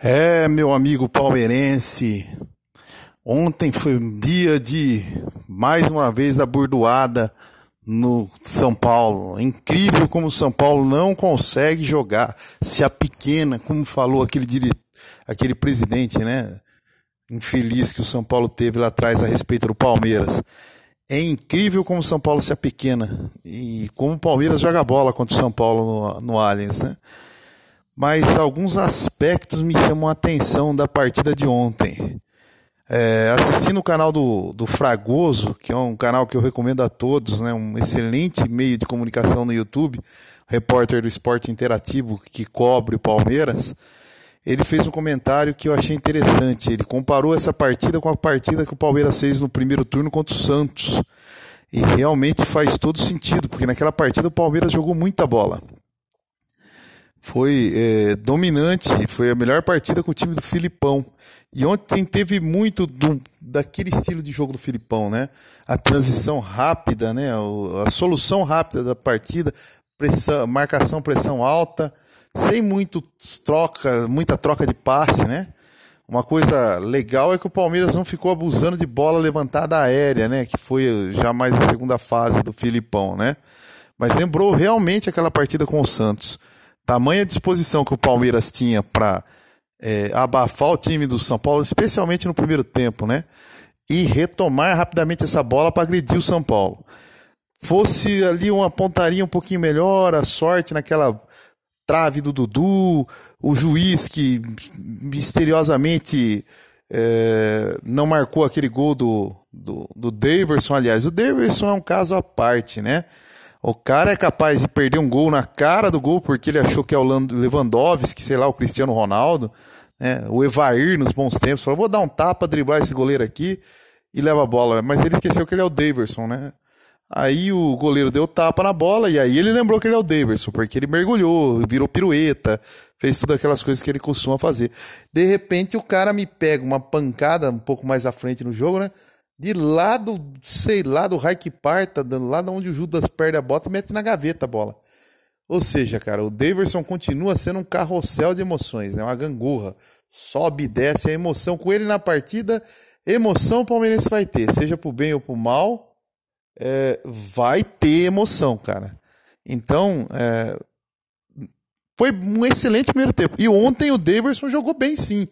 É, meu amigo palmeirense. Ontem foi um dia de mais uma vez a burdoada no São Paulo. É incrível como o São Paulo não consegue jogar, se a pequena, como falou aquele dire... aquele presidente, né? Infeliz que o São Paulo teve lá atrás a respeito do Palmeiras. É incrível como o São Paulo se pequena e como o Palmeiras joga bola contra o São Paulo no, no Allianz, né? Mas alguns aspectos me chamam a atenção da partida de ontem. É, assistindo o canal do, do Fragoso, que é um canal que eu recomendo a todos, né, um excelente meio de comunicação no YouTube, repórter do esporte interativo que cobre o Palmeiras, ele fez um comentário que eu achei interessante. Ele comparou essa partida com a partida que o Palmeiras fez no primeiro turno contra o Santos. E realmente faz todo sentido, porque naquela partida o Palmeiras jogou muita bola foi é, dominante, foi a melhor partida com o time do Filipão. E ontem teve muito do, daquele estilo de jogo do Filipão, né? A transição rápida, né? A solução rápida da partida, pressão, marcação, pressão alta, sem muito troca, muita troca de passe, né? Uma coisa legal é que o Palmeiras não ficou abusando de bola levantada aérea, né? Que foi já mais a segunda fase do Filipão, né? Mas lembrou realmente aquela partida com o Santos tamanha disposição que o Palmeiras tinha para é, abafar o time do São Paulo, especialmente no primeiro tempo, né? E retomar rapidamente essa bola para agredir o São Paulo. Fosse ali uma pontaria um pouquinho melhor, a sorte naquela trave do Dudu, o juiz que misteriosamente é, não marcou aquele gol do, do, do Daverson. Aliás, o Daverson é um caso à parte, né? O cara é capaz de perder um gol na cara do gol porque ele achou que é o Lewandowski, sei lá, o Cristiano Ronaldo, né? O Evair nos bons tempos falou: vou dar um tapa, driblar esse goleiro aqui e leva a bola. Mas ele esqueceu que ele é o Daverson, né? Aí o goleiro deu tapa na bola e aí ele lembrou que ele é o Daverson, porque ele mergulhou, virou pirueta, fez tudo aquelas coisas que ele costuma fazer. De repente o cara me pega uma pancada um pouco mais à frente no jogo, né? De lá do, sei lá, do raio que parta, lá de onde o Judas perde a bota, mete na gaveta a bola. Ou seja, cara, o Daverson continua sendo um carrossel de emoções, né? Uma gangorra. Sobe e desce a emoção. Com ele na partida, emoção o Palmeirense vai ter, seja pro bem ou pro mal, é, vai ter emoção, cara. Então, é, foi um excelente primeiro tempo. E ontem o Daverson jogou bem, sim.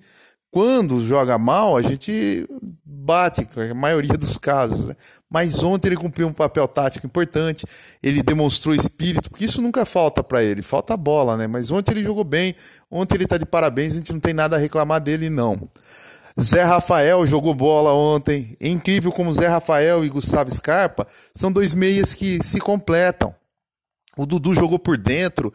Quando joga mal, a gente bate, a maioria dos casos. Né? Mas ontem ele cumpriu um papel tático importante, ele demonstrou espírito, porque isso nunca falta para ele, falta bola, né? Mas ontem ele jogou bem, ontem ele está de parabéns, a gente não tem nada a reclamar dele, não. Zé Rafael jogou bola ontem. É incrível como Zé Rafael e Gustavo Scarpa são dois meias que se completam. O Dudu jogou por dentro,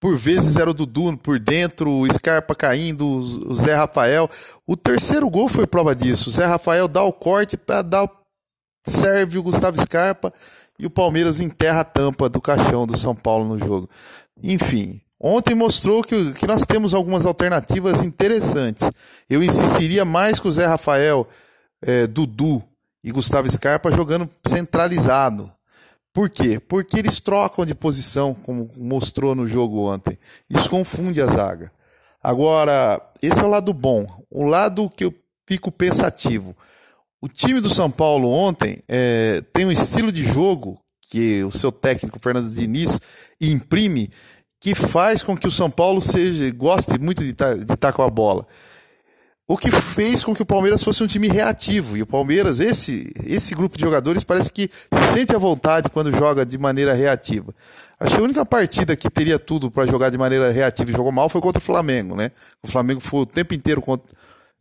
por vezes era o Dudu por dentro, o Scarpa caindo, o Zé Rafael. O terceiro gol foi prova disso. O Zé Rafael dá o corte para dar serve o Gustavo Scarpa e o Palmeiras enterra a tampa do caixão do São Paulo no jogo. Enfim, ontem mostrou que, que nós temos algumas alternativas interessantes. Eu insistiria mais com o Zé Rafael, é, Dudu e Gustavo Scarpa jogando centralizado. Por quê? Porque eles trocam de posição, como mostrou no jogo ontem. Isso confunde a zaga. Agora, esse é o lado bom. O lado que eu fico pensativo. O time do São Paulo ontem é, tem um estilo de jogo que o seu técnico Fernando Diniz imprime que faz com que o São Paulo seja goste muito de estar tá, tá com a bola. O que fez com que o Palmeiras fosse um time reativo. E o Palmeiras, esse, esse grupo de jogadores, parece que se sente à vontade quando joga de maneira reativa. Acho que a única partida que teria tudo para jogar de maneira reativa e jogou mal foi contra o Flamengo, né? O Flamengo foi o tempo inteiro contra,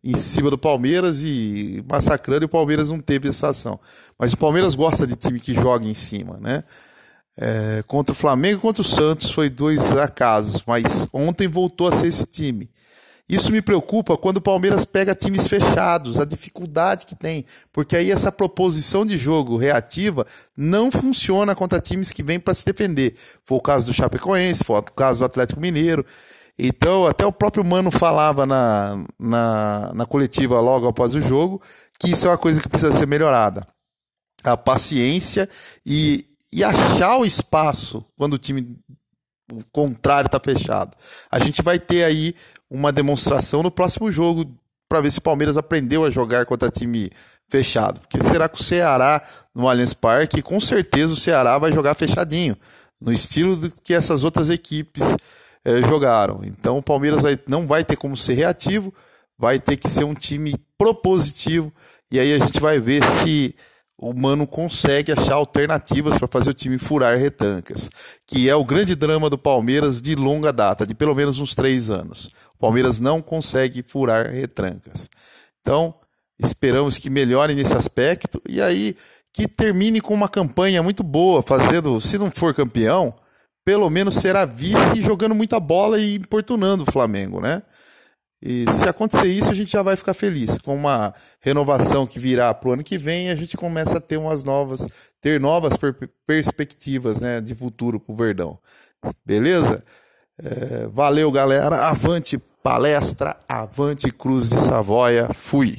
em cima do Palmeiras e massacrando, e o Palmeiras não teve essa ação. Mas o Palmeiras gosta de time que joga em cima, né? É, contra o Flamengo e contra o Santos foi dois acasos, mas ontem voltou a ser esse time. Isso me preocupa quando o Palmeiras pega times fechados, a dificuldade que tem, porque aí essa proposição de jogo reativa não funciona contra times que vêm para se defender. Foi o caso do Chapecoense, foi o caso do Atlético Mineiro. Então, até o próprio Mano falava na, na, na coletiva logo após o jogo que isso é uma coisa que precisa ser melhorada. A paciência e, e achar o espaço quando o time o contrário está fechado. A gente vai ter aí uma demonstração no próximo jogo para ver se o Palmeiras aprendeu a jogar contra time fechado. Porque será que o Ceará no Allianz Parque, com certeza o Ceará vai jogar fechadinho, no estilo do que essas outras equipes eh, jogaram. Então o Palmeiras vai, não vai ter como ser reativo, vai ter que ser um time propositivo e aí a gente vai ver se o Mano consegue achar alternativas para fazer o time furar retancas, que é o grande drama do Palmeiras de longa data, de pelo menos uns três anos. O Palmeiras não consegue furar retrancas. Então, esperamos que melhore nesse aspecto e aí que termine com uma campanha muito boa, fazendo, se não for campeão, pelo menos será vice jogando muita bola e importunando o Flamengo, né? E se acontecer isso, a gente já vai ficar feliz. Com uma renovação que virá para o ano que vem, a gente começa a ter umas novas, ter novas per perspectivas né, de futuro para o Verdão. Beleza? É, valeu, galera. Avante palestra, avante Cruz de Savoia. Fui.